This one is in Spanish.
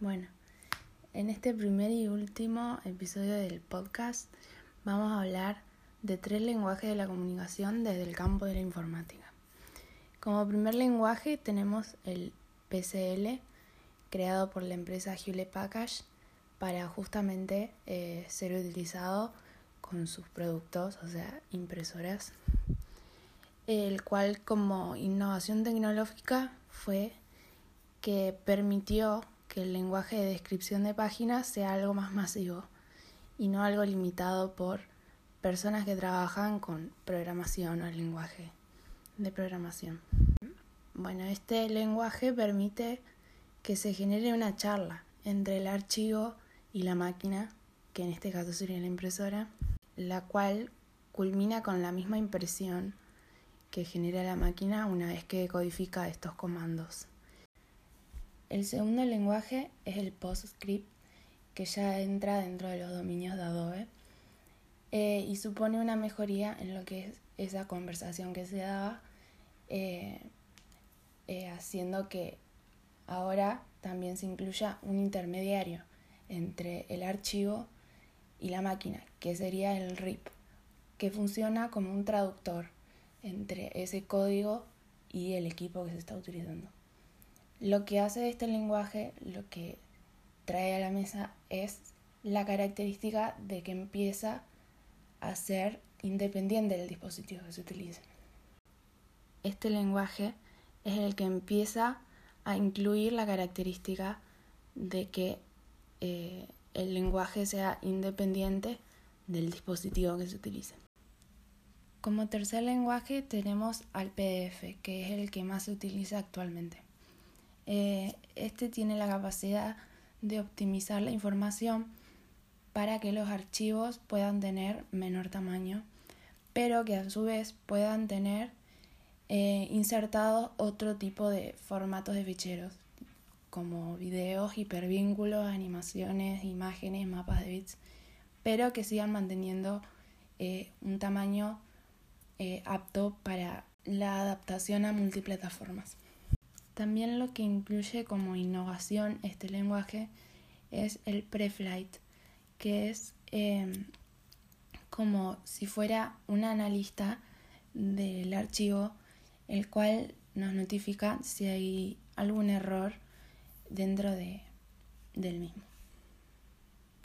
Bueno, en este primer y último episodio del podcast vamos a hablar de tres lenguajes de la comunicación desde el campo de la informática. Como primer lenguaje tenemos el PCL, creado por la empresa Hewlett Packard para justamente eh, ser utilizado con sus productos, o sea, impresoras, el cual como innovación tecnológica fue que permitió que el lenguaje de descripción de páginas sea algo más masivo y no algo limitado por personas que trabajan con programación o lenguaje de programación. Bueno, este lenguaje permite que se genere una charla entre el archivo y la máquina, que en este caso sería la impresora, la cual culmina con la misma impresión que genera la máquina una vez que codifica estos comandos. El segundo lenguaje es el PostScript, que ya entra dentro de los dominios de Adobe eh, y supone una mejoría en lo que es esa conversación que se daba, eh, eh, haciendo que ahora también se incluya un intermediario entre el archivo y la máquina, que sería el RIP, que funciona como un traductor entre ese código y el equipo que se está utilizando. Lo que hace este lenguaje, lo que trae a la mesa es la característica de que empieza a ser independiente del dispositivo que se utilice. Este lenguaje es el que empieza a incluir la característica de que eh, el lenguaje sea independiente del dispositivo que se utilice. Como tercer lenguaje tenemos al PDF, que es el que más se utiliza actualmente. Eh, este tiene la capacidad de optimizar la información para que los archivos puedan tener menor tamaño, pero que a su vez puedan tener eh, insertados otro tipo de formatos de ficheros, como videos, hipervínculos, animaciones, imágenes, mapas de bits, pero que sigan manteniendo eh, un tamaño apto para la adaptación a multiplataformas. También lo que incluye como innovación este lenguaje es el preflight, que es em, como si fuera un analista del archivo, el cual nos notifica si hay algún error dentro de, del mismo.